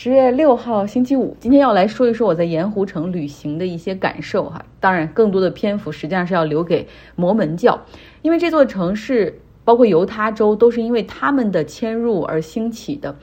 十月六号星期五，今天要来说一说我在盐湖城旅行的一些感受哈。当然，更多的篇幅实际上是要留给摩门教，因为这座城市包括犹他州都是因为他们的迁入而兴起的。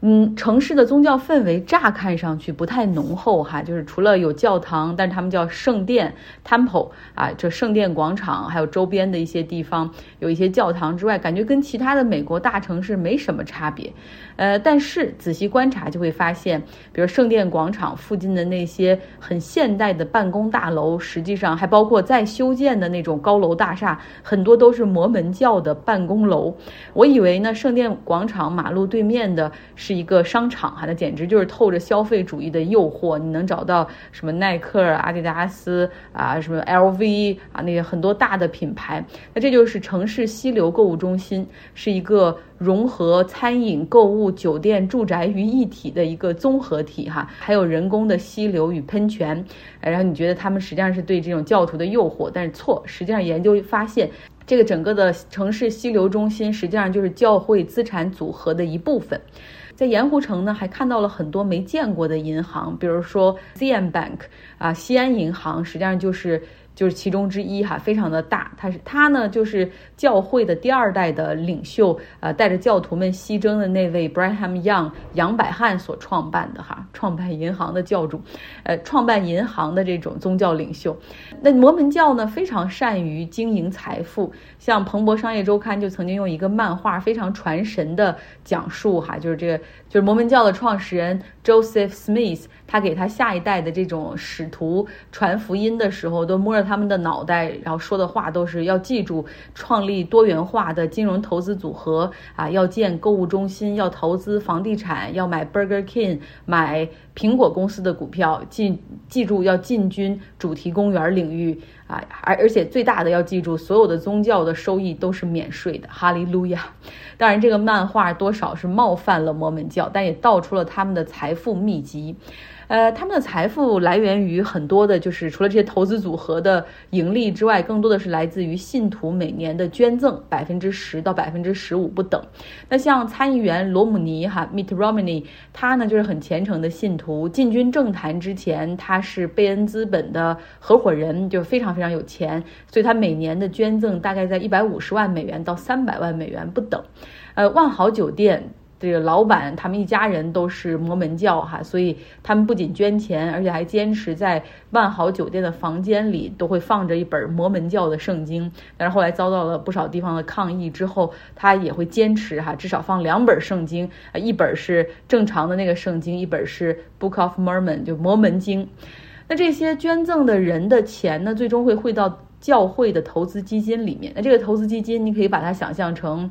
嗯，城市的宗教氛围乍看上去不太浓厚哈，就是除了有教堂，但是他们叫圣殿 （temple） 啊，这圣殿广场还有周边的一些地方有一些教堂之外，感觉跟其他的美国大城市没什么差别。呃，但是仔细观察就会发现，比如圣殿广场附近的那些很现代的办公大楼，实际上还包括在修建的那种高楼大厦，很多都是摩门教的办公楼。我以为呢，圣殿广场马路对面的。是一个商场哈，那简直就是透着消费主义的诱惑。你能找到什么耐克、阿迪达斯啊，什么 LV 啊，那些很多大的品牌。那这就是城市溪流购物中心，是一个融合餐饮、购物、酒店、住宅于一体的一个综合体哈。还有人工的溪流与喷泉，然后你觉得他们实际上是对这种教徒的诱惑，但是错，实际上研究发现。这个整个的城市溪流中心，实际上就是教会资产组合的一部分。在盐湖城呢，还看到了很多没见过的银行，比如说 CM Bank 啊，西安银行，实际上就是。就是其中之一哈，非常的大。他是他呢，就是教会的第二代的领袖，呃，带着教徒们西征的那位 Braham Young 杨百翰所创办的哈，创办银行的教主，呃，创办银行的这种宗教领袖。那摩门教呢，非常善于经营财富。像彭博商业周刊就曾经用一个漫画非常传神的讲述哈，就是这个就是摩门教的创始人 Joseph Smith，他给他下一代的这种使徒传福音的时候，都摸着。他们的脑袋，然后说的话都是要记住创立多元化的金融投资组合啊，要建购物中心，要投资房地产，要买 Burger King，买苹果公司的股票，进记住要进军主题公园领域啊，而而且最大的要记住，所有的宗教的收益都是免税的，哈利路亚。当然，这个漫画多少是冒犯了摩门教，但也道出了他们的财富秘籍。呃，他们的财富来源于很多的，就是除了这些投资组合的盈利之外，更多的是来自于信徒每年的捐赠，百分之十到百分之十五不等。那像参议员罗姆尼哈 （Mitt Romney），他呢就是很虔诚的信徒。进军政坛之前，他是贝恩资本的合伙人，就非常非常有钱，所以他每年的捐赠大概在一百五十万美元到三百万美元不等。呃，万豪酒店。这个老板他们一家人都是摩门教哈，所以他们不仅捐钱，而且还坚持在万豪酒店的房间里都会放着一本摩门教的圣经。但是后来遭到了不少地方的抗议之后，他也会坚持哈，至少放两本圣经，一本是正常的那个圣经，一本是 Book of Mormon 就摩门经。那这些捐赠的人的钱呢，最终会汇到教会的投资基金里面。那这个投资基金，你可以把它想象成。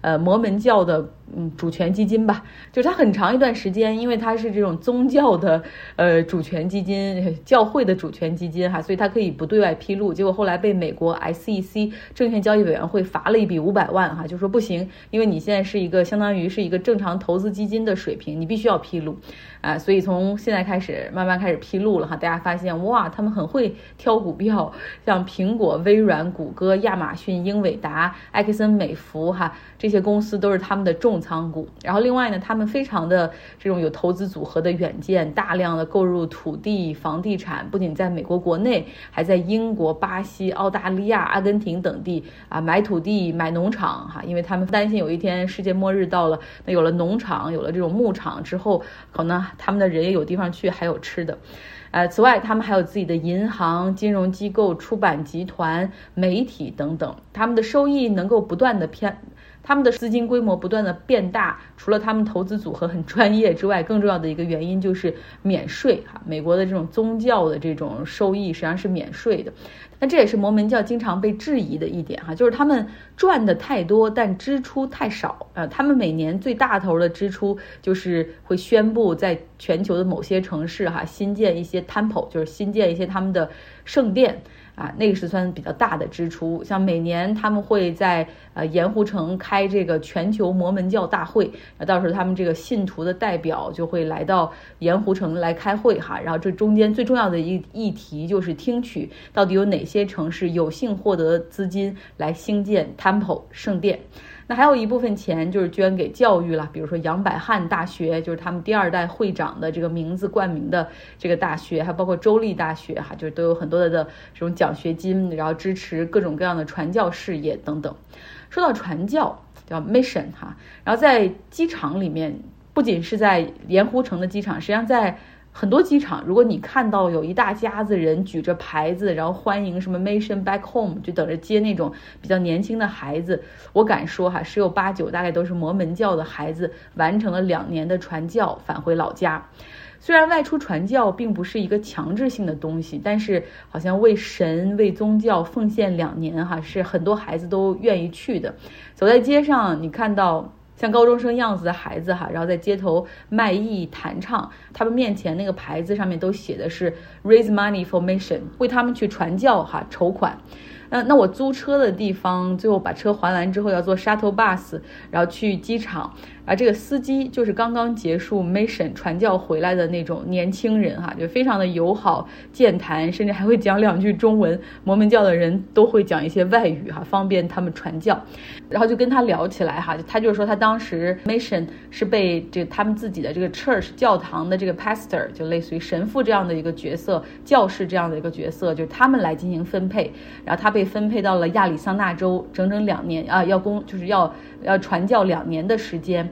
呃，摩门教的嗯主权基金吧，就是它很长一段时间，因为它是这种宗教的呃主权基金，教会的主权基金哈，所以它可以不对外披露。结果后来被美国 SEC 证券交易委员会罚了一笔五百万哈，就说不行，因为你现在是一个相当于是一个正常投资基金的水平，你必须要披露啊。所以从现在开始慢慢开始披露了哈，大家发现哇，他们很会挑股票，像苹果、微软、谷歌、亚马逊、英伟达、埃克森美孚哈这。这些公司都是他们的重仓股，然后另外呢，他们非常的这种有投资组合的远见，大量的购入土地、房地产，不仅在美国国内，还在英国、巴西、澳大利亚、阿根廷等地啊买土地、买农场哈，因为他们担心有一天世界末日到了，那有了农场，有了这种牧场之后，可能他们的人也有地方去，还有吃的。呃，此外，他们还有自己的银行、金融机构、出版集团、媒体等等，他们的收益能够不断的偏。他们的资金规模不断的变大，除了他们投资组合很专业之外，更重要的一个原因就是免税哈。美国的这种宗教的这种收益实际上是免税的，那这也是摩门教经常被质疑的一点哈，就是他们赚的太多，但支出太少啊。他们每年最大头的支出就是会宣布在全球的某些城市哈新建一些 temple，就是新建一些他们的圣殿。啊，那个是算比较大的支出，像每年他们会在呃盐湖城开这个全球摩门教大会，那到时候他们这个信徒的代表就会来到盐湖城来开会哈，然后这中间最重要的一议题就是听取到底有哪些城市有幸获得资金来兴建 temple 圣殿。那还有一部分钱就是捐给教育了，比如说杨百翰大学，就是他们第二代会长的这个名字冠名的这个大学，还包括州立大学哈，就是都有很多的这种奖学金，然后支持各种各样的传教事业等等。说到传教，叫 mission 哈，然后在机场里面，不仅是在盐湖城的机场，实际上在。很多机场，如果你看到有一大家子人举着牌子，然后欢迎什么 Mission Back Home，就等着接那种比较年轻的孩子，我敢说哈，十有八九大概都是摩门教的孩子，完成了两年的传教，返回老家。虽然外出传教并不是一个强制性的东西，但是好像为神、为宗教奉献两年哈，是很多孩子都愿意去的。走在街上，你看到。像高中生样子的孩子哈，然后在街头卖艺弹唱，他们面前那个牌子上面都写的是 Raise money for mission，为他们去传教哈筹款。那那我租车的地方，最后把车还完之后要坐 shuttle bus，然后去机场。啊，这个司机就是刚刚结束 mission 传教回来的那种年轻人哈，就非常的友好健谈，甚至还会讲两句中文。摩门教的人都会讲一些外语哈，方便他们传教。然后就跟他聊起来哈，他就说他当时 mission 是被这他们自己的这个 church 教堂的这个 pastor 就类似于神父这样的一个角色，教士这样的一个角色，就是他们来进行分配。然后他被分配到了亚利桑那州，整整两年啊，要工就是要要传教两年的时间。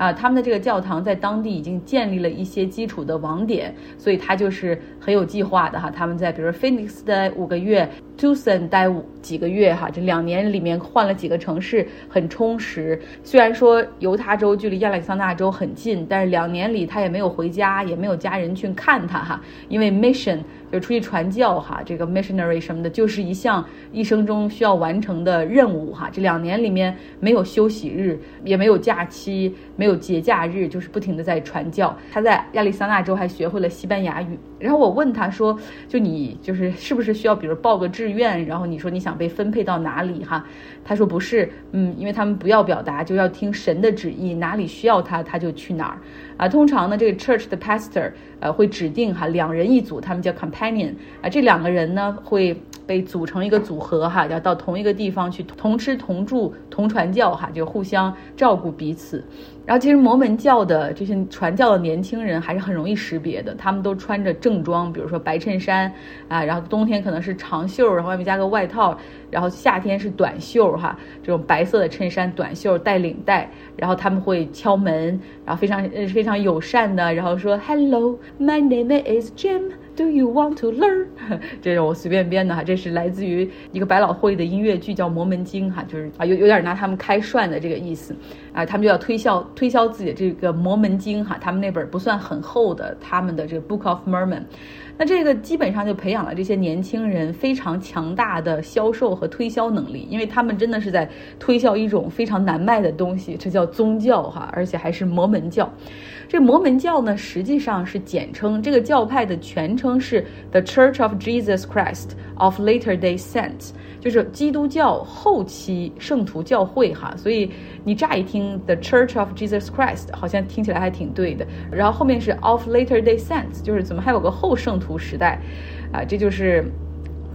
啊，他们的这个教堂在当地已经建立了一些基础的网点，所以他就是很有计划的哈。他们在比如 Phoenix 待五个月，Tucson 待五几个月哈，这两年里面换了几个城市，很充实。虽然说犹他州距离亚利桑那州很近，但是两年里他也没有回家，也没有家人去看他哈，因为 mission。就出去传教哈，这个 missionary 什么的，就是一项一生中需要完成的任务哈。这两年里面没有休息日，也没有假期，没有有节假日，就是不停的在传教。他在亚利桑那州还学会了西班牙语。然后我问他说：“就你就是是不是需要，比如报个志愿？然后你说你想被分配到哪里哈？”他说：“不是，嗯，因为他们不要表达，就要听神的旨意，哪里需要他他就去哪儿。啊，通常呢，这个 church 的 pastor 呃会指定哈两人一组，他们叫。” companion 啊，这两个人呢会被组成一个组合哈，要到同一个地方去同吃同住同传教哈，就互相照顾彼此。然后其实摩门教的这些传教的年轻人还是很容易识别的，他们都穿着正装，比如说白衬衫啊，然后冬天可能是长袖，然后外面加个外套，然后夏天是短袖哈，这种白色的衬衫短袖带领带，然后他们会敲门，然后非常非常友善的，然后说 Hello, my name is Jim. Do you want to learn？这是我随便编的哈，这是来自于一个百老汇的音乐剧叫《魔门经》哈，就是啊有有点拿他们开涮的这个意思啊，他们就要推销推销自己的这个《魔门经》哈，他们那本不算很厚的他们的这个 Book of Mormon。那这个基本上就培养了这些年轻人非常强大的销售和推销能力，因为他们真的是在推销一种非常难卖的东西，这叫宗教哈，而且还是摩门教。这摩门教呢，实际上是简称，这个教派的全称是 The Church of Jesus Christ of Latter Day Saints，就是基督教后期圣徒教会哈。所以你乍一听 The Church of Jesus Christ，好像听起来还挺对的。然后后面是 of Latter Day Saints，就是怎么还有个后圣徒时代，啊，这就是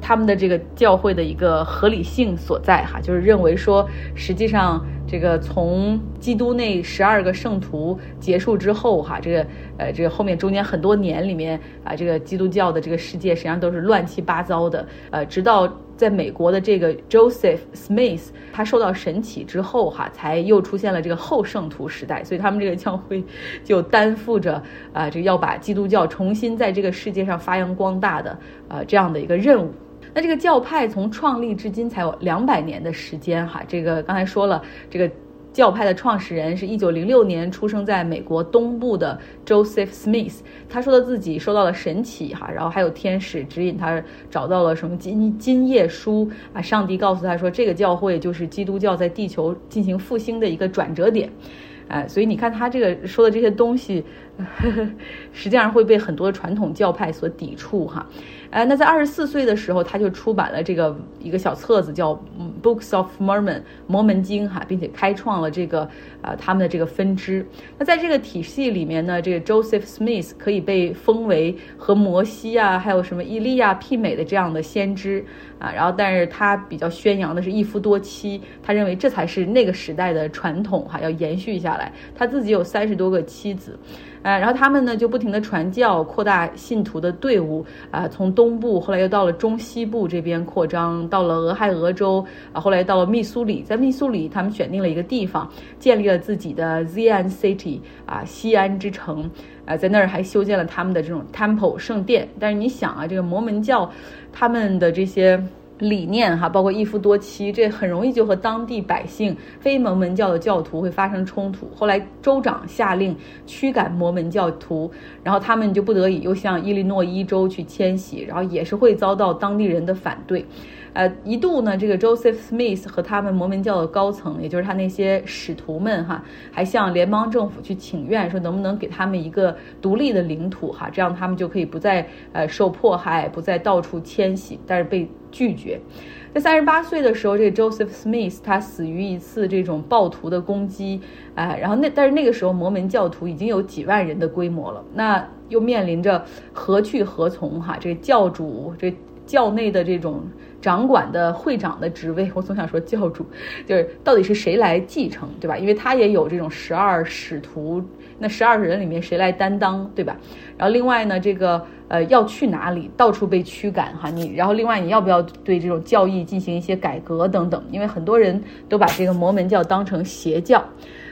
他们的这个教会的一个合理性所在哈，就是认为说实际上。这个从基督那十二个圣徒结束之后，哈，这个呃，这个后面中间很多年里面啊，这个基督教的这个世界实际上都是乱七八糟的，呃，直到在美国的这个 Joseph Smith 他受到神启之后，哈，才又出现了这个后圣徒时代，所以他们这个教会就担负着啊，这个要把基督教重新在这个世界上发扬光大的呃这样的一个任务。那这个教派从创立至今才有两百年的时间哈，这个刚才说了，这个教派的创始人是一九零六年出生在美国东部的 Joseph Smith，他说的自己受到了神启哈，然后还有天使指引他找到了什么金金叶书啊，上帝告诉他说这个教会就是基督教在地球进行复兴的一个转折点。哎，所以你看他这个说的这些东西，实际上会被很多传统教派所抵触哈。呃，那在二十四岁的时候，他就出版了这个一个小册子，叫《Books of Mormon》摩门经哈，并且开创了这个啊他们的这个分支。那在这个体系里面呢，这个 Joseph Smith 可以被封为和摩西啊，还有什么伊利亚媲美的这样的先知啊。然后，但是他比较宣扬的是一夫多妻，他认为这才是那个时代的传统哈，要延续下来。他自己有三十多个妻子。呃，然后他们呢就不停的传教，扩大信徒的队伍啊，从东部后来又到了中西部这边扩张，到了俄亥俄州啊，后来到了密苏里，在密苏里他们选定了一个地方，建立了自己的 Zion City 啊，西安之城啊，在那儿还修建了他们的这种 Temple 圣殿。但是你想啊，这个摩门教他们的这些。理念哈，包括一夫多妻，这很容易就和当地百姓非摩门教的教徒会发生冲突。后来州长下令驱赶摩门教徒，然后他们就不得已又向伊利诺伊州去迁徙，然后也是会遭到当地人的反对。呃，一度呢，这个 Joseph Smith 和他们摩门教的高层，也就是他那些使徒们哈，还向联邦政府去请愿，说能不能给他们一个独立的领土哈，这样他们就可以不再呃受迫害，不再到处迁徙，但是被拒绝。在三十八岁的时候，这个 Joseph Smith 他死于一次这种暴徒的攻击，哎，然后那但是那个时候摩门教徒已经有几万人的规模了，那又面临着何去何从哈，这个教主这教内的这种。掌管的会长的职位，我总想说教主，就是到底是谁来继承，对吧？因为他也有这种十二使徒，那十二人里面谁来担当，对吧？然后另外呢，这个呃要去哪里，到处被驱赶哈，你然后另外你要不要对这种教义进行一些改革等等？因为很多人都把这个摩门教当成邪教，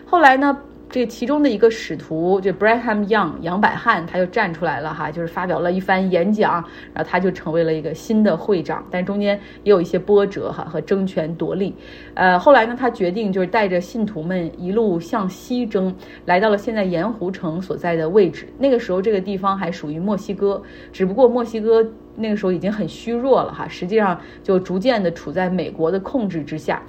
后来呢？这其中的一个使徒，就 Braham Young 杨百翰，他就站出来了哈，就是发表了一番演讲，然后他就成为了一个新的会长，但中间也有一些波折哈和争权夺利。呃，后来呢，他决定就是带着信徒们一路向西征，来到了现在盐湖城所在的位置。那个时候这个地方还属于墨西哥，只不过墨西哥那个时候已经很虚弱了哈，实际上就逐渐的处在美国的控制之下。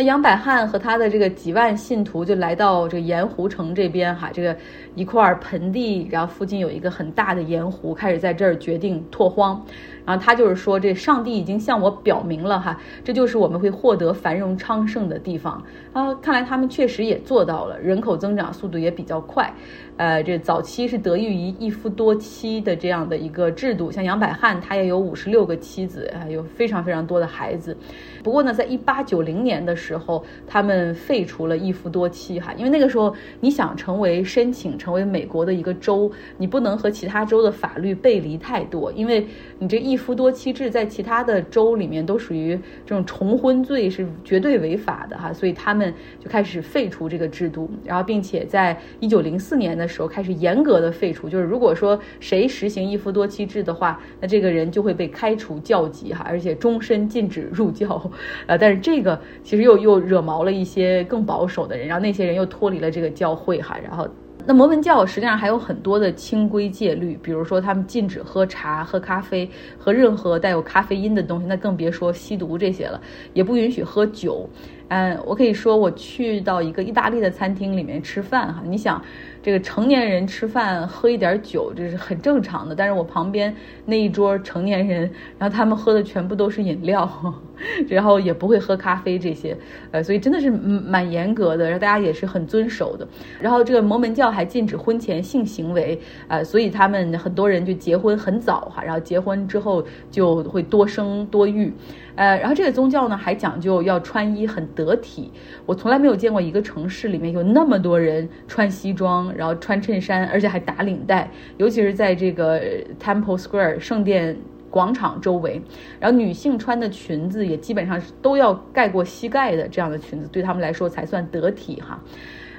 那杨百翰和他的这个几万信徒就来到这个盐湖城这边哈，这个一块盆地，然后附近有一个很大的盐湖，开始在这儿决定拓荒。然后他就是说，这上帝已经向我表明了哈，这就是我们会获得繁荣昌盛的地方啊。看来他们确实也做到了，人口增长速度也比较快。呃，这早期是得益于一夫多妻的这样的一个制度，像杨百翰他也有五十六个妻子啊，有非常非常多的孩子。不过呢，在一八九零年的时候，他们废除了一夫多妻哈，因为那个时候你想成为申请成为美国的一个州，你不能和其他州的法律背离太多，因为你这一一夫多妻制在其他的州里面都属于这种重婚罪是绝对违法的哈，所以他们就开始废除这个制度，然后并且在一九零四年的。时候开始严格的废除，就是如果说谁实行一夫多妻制的话，那这个人就会被开除教籍哈，而且终身禁止入教。呃，但是这个其实又又惹毛了一些更保守的人，然后那些人又脱离了这个教会哈，然后那摩门教实际上还有很多的清规戒律，比如说他们禁止喝茶、喝咖啡和任何带有咖啡因的东西，那更别说吸毒这些了，也不允许喝酒。嗯，我可以说我去到一个意大利的餐厅里面吃饭哈，你想。这个成年人吃饭喝一点酒，这是很正常的。但是我旁边那一桌成年人，然后他们喝的全部都是饮料，然后也不会喝咖啡这些，呃，所以真的是蛮严格的，然后大家也是很遵守的。然后这个摩门教还禁止婚前性行为，呃，所以他们很多人就结婚很早哈，然后结婚之后就会多生多育。呃，然后这个宗教呢还讲究要穿衣很得体，我从来没有见过一个城市里面有那么多人穿西装，然后穿衬衫，而且还打领带，尤其是在这个 Temple Square 圣殿广场周围，然后女性穿的裙子也基本上都要盖过膝盖的，这样的裙子对他们来说才算得体哈。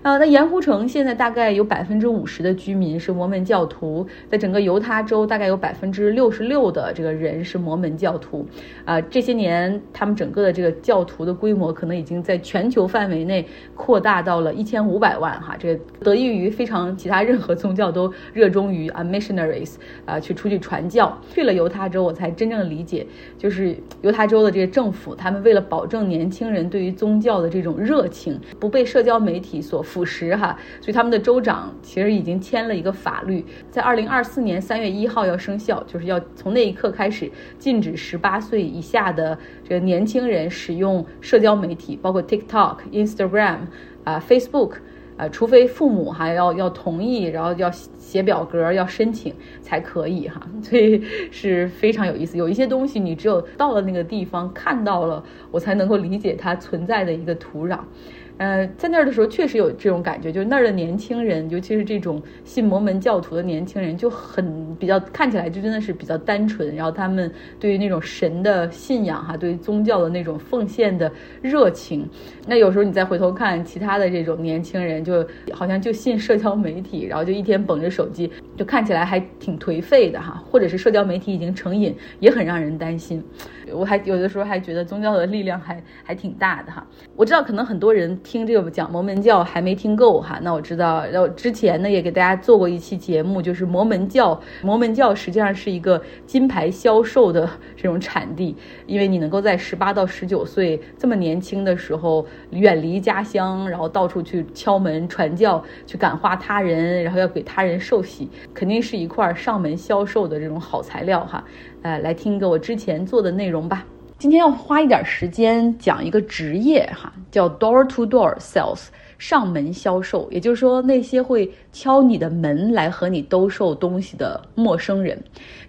呃，那盐湖城现在大概有百分之五十的居民是摩门教徒，在整个犹他州大概有百分之六十六的这个人是摩门教徒，啊，这些年他们整个的这个教徒的规模可能已经在全球范围内扩大到了一千五百万哈，这得益于非常其他任何宗教都热衷于啊 missionaries 啊去出去传教，去了犹他州我才真正理解，就是犹他州的这个政府，他们为了保证年轻人对于宗教的这种热情不被社交媒体所。腐蚀哈，所以他们的州长其实已经签了一个法律，在二零二四年三月一号要生效，就是要从那一刻开始禁止十八岁以下的这个年轻人使用社交媒体，包括 TikTok、Instagram 啊、Facebook。啊，除非父母还要要同意，然后要写表格，要申请才可以哈，所以是非常有意思。有一些东西，你只有到了那个地方看到了，我才能够理解它存在的一个土壤。呃，在那儿的时候确实有这种感觉，就是那儿的年轻人，尤其是这种信摩门教徒的年轻人，就很比较看起来就真的是比较单纯，然后他们对于那种神的信仰哈，对于宗教的那种奉献的热情。那有时候你再回头看其他的这种年轻人，就好像就信社交媒体，然后就一天捧着手机，就看起来还挺颓废的哈，或者是社交媒体已经成瘾，也很让人担心。我还有的时候还觉得宗教的力量还还挺大的哈。我知道可能很多人听这个讲摩门教还没听够哈。那我知道，然后之前呢也给大家做过一期节目，就是摩门教。摩门教实际上是一个金牌销售的 这种产地，因为你能够在十八到十九岁这么年轻的时候远离家乡，然后到处去敲门传教，去感化他人，然后要给他人受洗，肯定是一块上门销售的这种好材料哈。呃，来听一个我之前做的内容吧。今天要花一点时间讲一个职业哈，叫 door to door sales，上门销售。也就是说，那些会敲你的门来和你兜售东西的陌生人。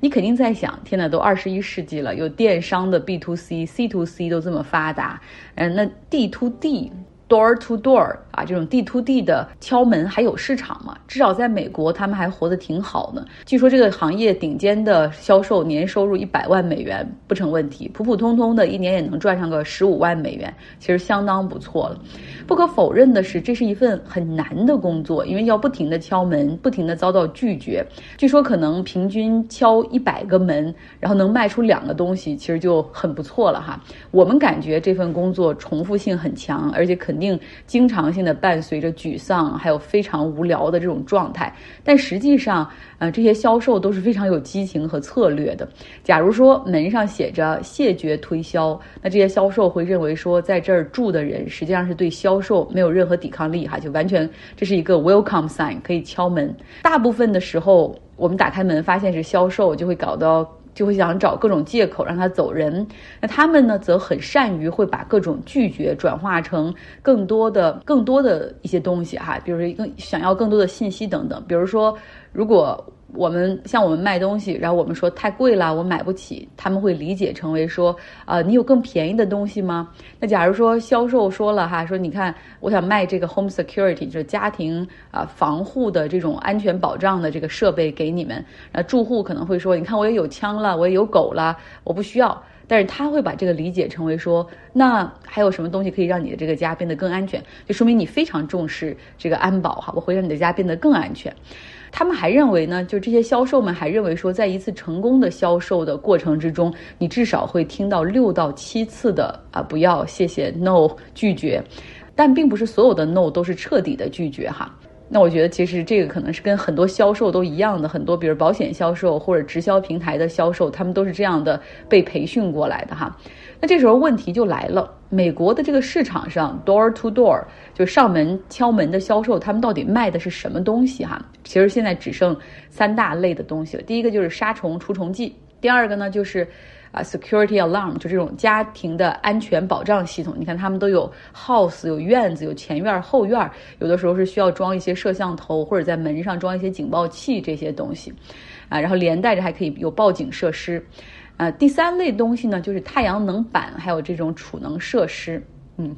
你肯定在想，天哪，都二十一世纪了，有电商的 B to C、C to C 都这么发达，嗯，那 D to D。Door to door 啊，这种 D to D 的敲门还有市场吗？至少在美国，他们还活得挺好呢。据说这个行业顶尖的销售年收入一百万美元不成问题，普普通通的一年也能赚上个十五万美元，其实相当不错了。不可否认的是，这是一份很难的工作，因为要不停的敲门，不停的遭到拒绝。据说可能平均敲一百个门，然后能卖出两个东西，其实就很不错了哈。我们感觉这份工作重复性很强，而且肯。定经常性的伴随着沮丧，还有非常无聊的这种状态。但实际上，呃，这些销售都是非常有激情和策略的。假如说门上写着谢绝推销，那这些销售会认为说，在这儿住的人实际上是对销售没有任何抵抗力哈，就完全这是一个 welcome sign，可以敲门。大部分的时候，我们打开门发现是销售，就会搞到。就会想找各种借口让他走人，那他们呢，则很善于会把各种拒绝转化成更多的、更多的一些东西哈，比如说更想要更多的信息等等，比如说如果。我们像我们卖东西，然后我们说太贵了，我买不起，他们会理解成为说，呃，你有更便宜的东西吗？那假如说销售说了哈，说你看，我想卖这个 home security，就是家庭啊防护的这种安全保障的这个设备给你们，那住户可能会说，你看我也有枪了，我也有狗了，我不需要。但是他会把这个理解成为说，那还有什么东西可以让你的这个家变得更安全？就说明你非常重视这个安保哈，我会让你的家变得更安全。他们还认为呢，就这些销售们还认为说，在一次成功的销售的过程之中，你至少会听到六到七次的啊，不要，谢谢，no，拒绝。但并不是所有的 no 都是彻底的拒绝哈。那我觉得其实这个可能是跟很多销售都一样的，很多比如保险销售或者直销平台的销售，他们都是这样的被培训过来的哈。那这时候问题就来了，美国的这个市场上，door to door 就上门敲门的销售，他们到底卖的是什么东西哈？其实现在只剩三大类的东西了。第一个就是杀虫除虫剂，第二个呢就是啊 security alarm，就这种家庭的安全保障系统。你看他们都有 house，有院子，有前院后院，有的时候是需要装一些摄像头或者在门上装一些警报器这些东西，啊，然后连带着还可以有报警设施。呃，第三类东西呢，就是太阳能板，还有这种储能设施。嗯，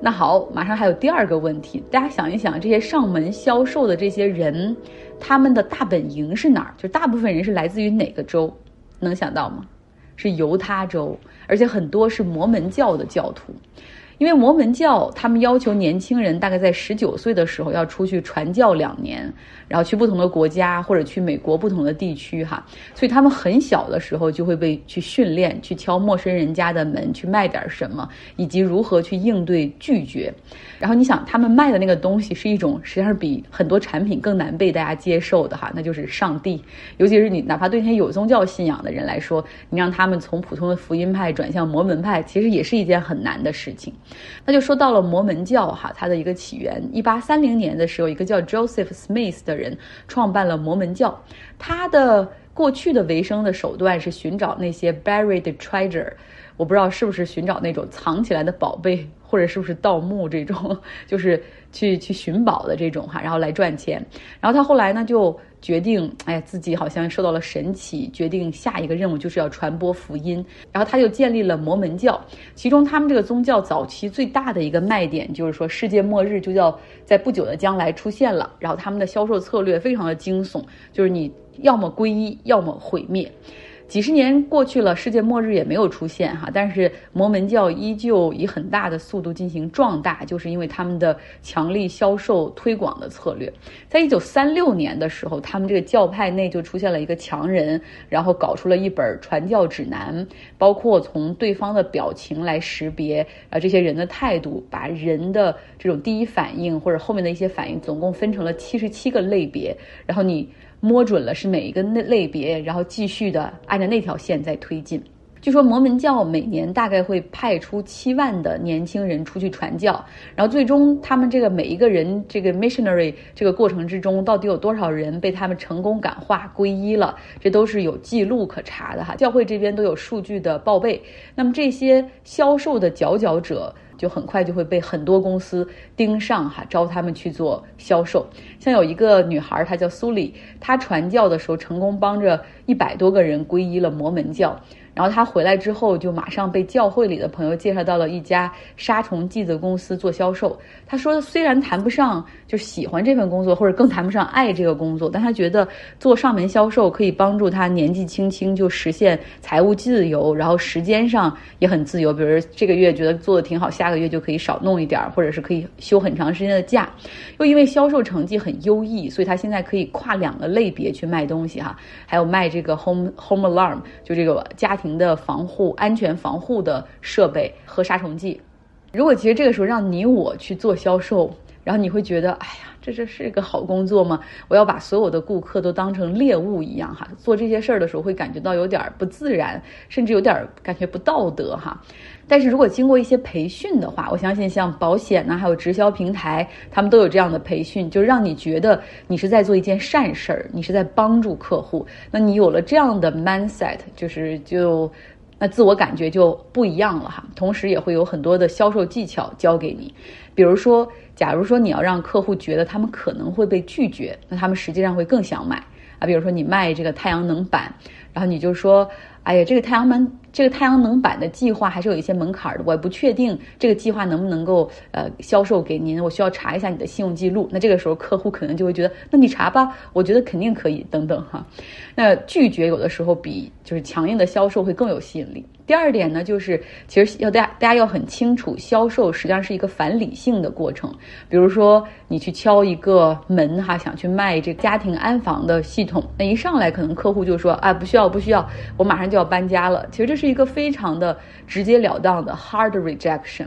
那好，马上还有第二个问题，大家想一想，这些上门销售的这些人，他们的大本营是哪儿？就大部分人是来自于哪个州？能想到吗？是犹他州，而且很多是摩门教的教徒。因为摩门教，他们要求年轻人大概在十九岁的时候要出去传教两年，然后去不同的国家或者去美国不同的地区哈，所以他们很小的时候就会被去训练，去敲陌生人家的门，去卖点什么，以及如何去应对拒绝。然后你想，他们卖的那个东西是一种实际上是比很多产品更难被大家接受的哈，那就是上帝。尤其是你哪怕对那些有宗教信仰的人来说，你让他们从普通的福音派转向摩门派，其实也是一件很难的事情。那就说到了摩门教哈，它的一个起源。一八三零年的时候，一个叫 Joseph Smith 的人创办了摩门教，他的过去的维生的手段是寻找那些 buried treasure。我不知道是不是寻找那种藏起来的宝贝，或者是不是盗墓这种，就是去去寻宝的这种哈，然后来赚钱。然后他后来呢就决定，哎呀，自己好像受到了神启，决定下一个任务就是要传播福音。然后他就建立了摩门教，其中他们这个宗教早期最大的一个卖点就是说世界末日就要在不久的将来出现了。然后他们的销售策略非常的惊悚，就是你要么皈依，要么毁灭。几十年过去了，世界末日也没有出现哈，但是摩门教依旧以很大的速度进行壮大，就是因为他们的强力销售推广的策略。在一九三六年的时候，他们这个教派内就出现了一个强人，然后搞出了一本传教指南，包括从对方的表情来识别啊这些人的态度，把人的这种第一反应或者后面的一些反应，总共分成了七十七个类别，然后你。摸准了是哪一个类类别，然后继续的按照那条线在推进。据说摩门教每年大概会派出七万的年轻人出去传教，然后最终他们这个每一个人这个 missionary 这个过程之中，到底有多少人被他们成功感化皈依了，这都是有记录可查的哈。教会这边都有数据的报备。那么这些销售的佼佼者。就很快就会被很多公司盯上哈，招他们去做销售。像有一个女孩，她叫苏里，她传教的时候成功帮着一百多个人皈依了摩门教。然后他回来之后，就马上被教会里的朋友介绍到了一家杀虫剂的公司做销售。他说，虽然谈不上就喜欢这份工作，或者更谈不上爱这个工作，但他觉得做上门销售可以帮助他年纪轻轻就实现财务自由，然后时间上也很自由。比如这个月觉得做的挺好，下个月就可以少弄一点，或者是可以休很长时间的假。又因为销售成绩很优异，所以他现在可以跨两个类别去卖东西哈，还有卖这个 home home alarm，就这个家庭。的防护、安全防护的设备和杀虫剂。如果其实这个时候让你我去做销售，然后你会觉得，哎呀，这这是一个好工作吗？我要把所有的顾客都当成猎物一样哈，做这些事儿的时候会感觉到有点不自然，甚至有点感觉不道德哈。但是如果经过一些培训的话，我相信像保险呐，还有直销平台，他们都有这样的培训，就让你觉得你是在做一件善事儿，你是在帮助客户。那你有了这样的 mindset，就是就那自我感觉就不一样了哈。同时也会有很多的销售技巧教给你，比如说，假如说你要让客户觉得他们可能会被拒绝，那他们实际上会更想买啊。比如说你卖这个太阳能板，然后你就说。哎呀，这个太阳能这个太阳能板的计划还是有一些门槛的，我也不确定这个计划能不能够呃销售给您，我需要查一下你的信用记录。那这个时候客户可能就会觉得，那你查吧，我觉得肯定可以，等等哈。那拒绝有的时候比就是强硬的销售会更有吸引力。第二点呢，就是其实要大家大家要很清楚，销售实际上是一个反理性的过程。比如说你去敲一个门哈，想去卖这个家庭安防的系统，那一上来可能客户就说啊不需要不需要，我马上就要搬家了。其实这是一个非常的直截了当的 hard rejection。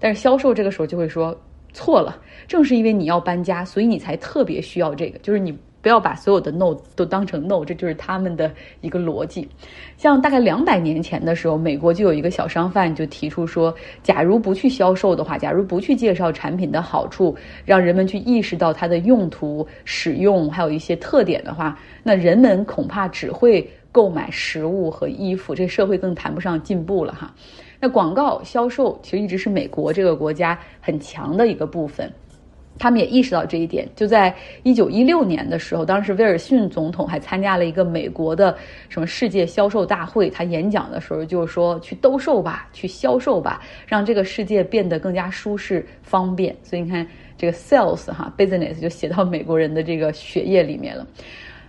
但是销售这个时候就会说错了，正是因为你要搬家，所以你才特别需要这个，就是你。不要把所有的 no 都当成 no，这就是他们的一个逻辑。像大概两百年前的时候，美国就有一个小商贩就提出说，假如不去销售的话，假如不去介绍产品的好处，让人们去意识到它的用途、使用还有一些特点的话，那人们恐怕只会购买食物和衣服，这社会更谈不上进步了哈。那广告销售其实一直是美国这个国家很强的一个部分。他们也意识到这一点，就在一九一六年的时候，当时威尔逊总统还参加了一个美国的什么世界销售大会，他演讲的时候就说：“去兜售吧，去销售吧，让这个世界变得更加舒适方便。”所以你看，这个 sales 哈 business 就写到美国人的这个血液里面了。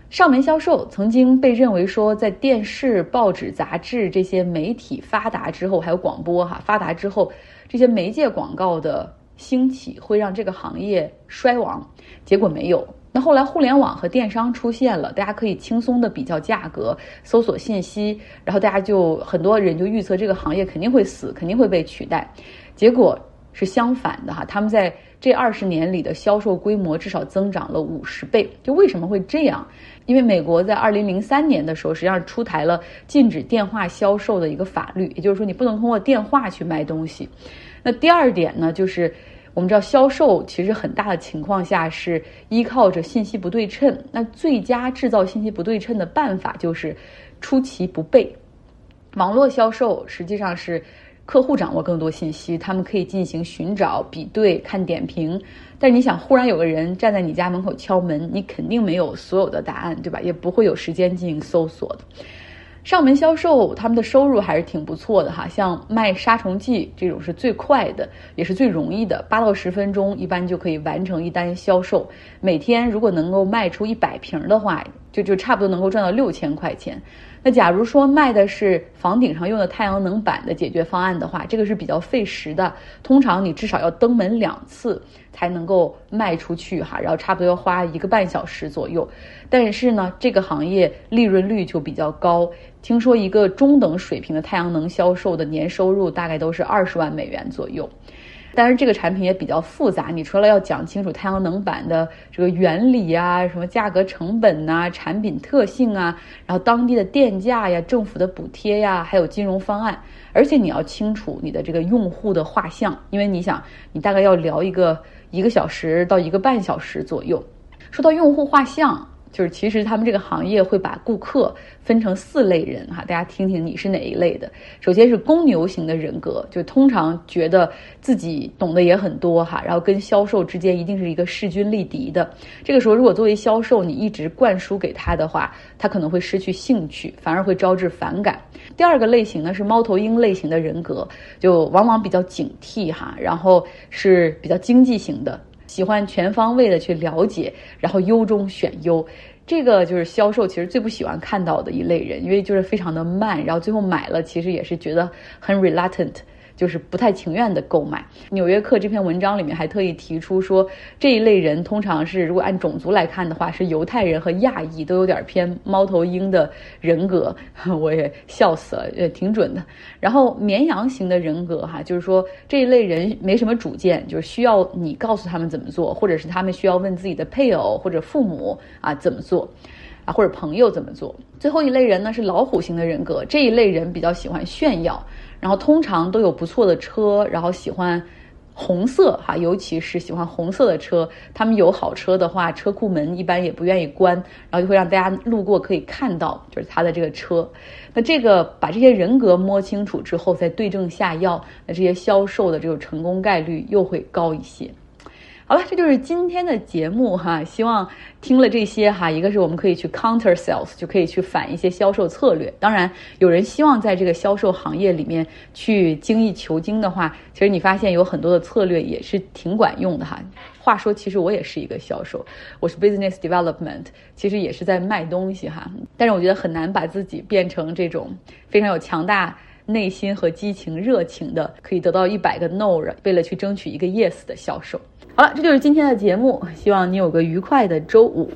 上门销售曾经被认为说，在电视、报纸、杂志这些媒体发达之后，还有广播哈发达之后，这些媒介广告的。兴起会让这个行业衰亡，结果没有。那后来互联网和电商出现了，大家可以轻松的比较价格、搜索信息，然后大家就很多人就预测这个行业肯定会死，肯定会被取代。结果是相反的哈，他们在这二十年里的销售规模至少增长了五十倍。就为什么会这样？因为美国在二零零三年的时候，实际上出台了禁止电话销售的一个法律，也就是说你不能通过电话去卖东西。那第二点呢，就是我们知道销售其实很大的情况下是依靠着信息不对称。那最佳制造信息不对称的办法就是出其不备。网络销售实际上是客户掌握更多信息，他们可以进行寻找、比对、看点评。但是你想，忽然有个人站在你家门口敲门，你肯定没有所有的答案，对吧？也不会有时间进行搜索的。上门销售，他们的收入还是挺不错的哈。像卖杀虫剂这种是最快的，也是最容易的，八到十分钟一般就可以完成一单销售。每天如果能够卖出一百瓶的话，就就差不多能够赚到六千块钱。那假如说卖的是房顶上用的太阳能板的解决方案的话，这个是比较费时的，通常你至少要登门两次才能够卖出去哈，然后差不多要花一个半小时左右。但是呢，这个行业利润率就比较高，听说一个中等水平的太阳能销售的年收入大概都是二十万美元左右。但是这个产品也比较复杂，你除了要讲清楚太阳能板的这个原理啊，什么价格成本呐，产品特性啊，然后当地的电价呀，政府的补贴呀，还有金融方案，而且你要清楚你的这个用户的画像，因为你想，你大概要聊一个一个小时到一个半小时左右。说到用户画像。就是其实他们这个行业会把顾客分成四类人哈，大家听听你是哪一类的？首先是公牛型的人格，就通常觉得自己懂得也很多哈，然后跟销售之间一定是一个势均力敌的。这个时候如果作为销售你一直灌输给他的话，他可能会失去兴趣，反而会招致反感。第二个类型呢是猫头鹰类型的人格，就往往比较警惕哈，然后是比较经济型的。喜欢全方位的去了解，然后优中选优，这个就是销售其实最不喜欢看到的一类人，因为就是非常的慢，然后最后买了其实也是觉得很 reluctant。就是不太情愿的购买。纽约客这篇文章里面还特意提出说，这一类人通常是如果按种族来看的话，是犹太人和亚裔都有点偏猫头鹰的人格。我也笑死了，也挺准的。然后绵羊型的人格哈，就是说这一类人没什么主见，就是需要你告诉他们怎么做，或者是他们需要问自己的配偶或者父母啊怎么做，啊或者朋友怎么做。最后一类人呢是老虎型的人格，这一类人比较喜欢炫耀。然后通常都有不错的车，然后喜欢红色哈，尤其是喜欢红色的车。他们有好车的话，车库门一般也不愿意关，然后就会让大家路过可以看到，就是他的这个车。那这个把这些人格摸清楚之后，再对症下药，那这些销售的这种成功概率又会高一些。好了，这就是今天的节目哈。希望听了这些哈，一个是我们可以去 counter sales，就可以去反一些销售策略。当然，有人希望在这个销售行业里面去精益求精的话，其实你发现有很多的策略也是挺管用的哈。话说，其实我也是一个销售，我是 business development，其实也是在卖东西哈。但是我觉得很难把自己变成这种非常有强大内心和激情、热情的，可以得到一百个 no，为了去争取一个 yes 的销售。好了，这就是今天的节目，希望你有个愉快的周五。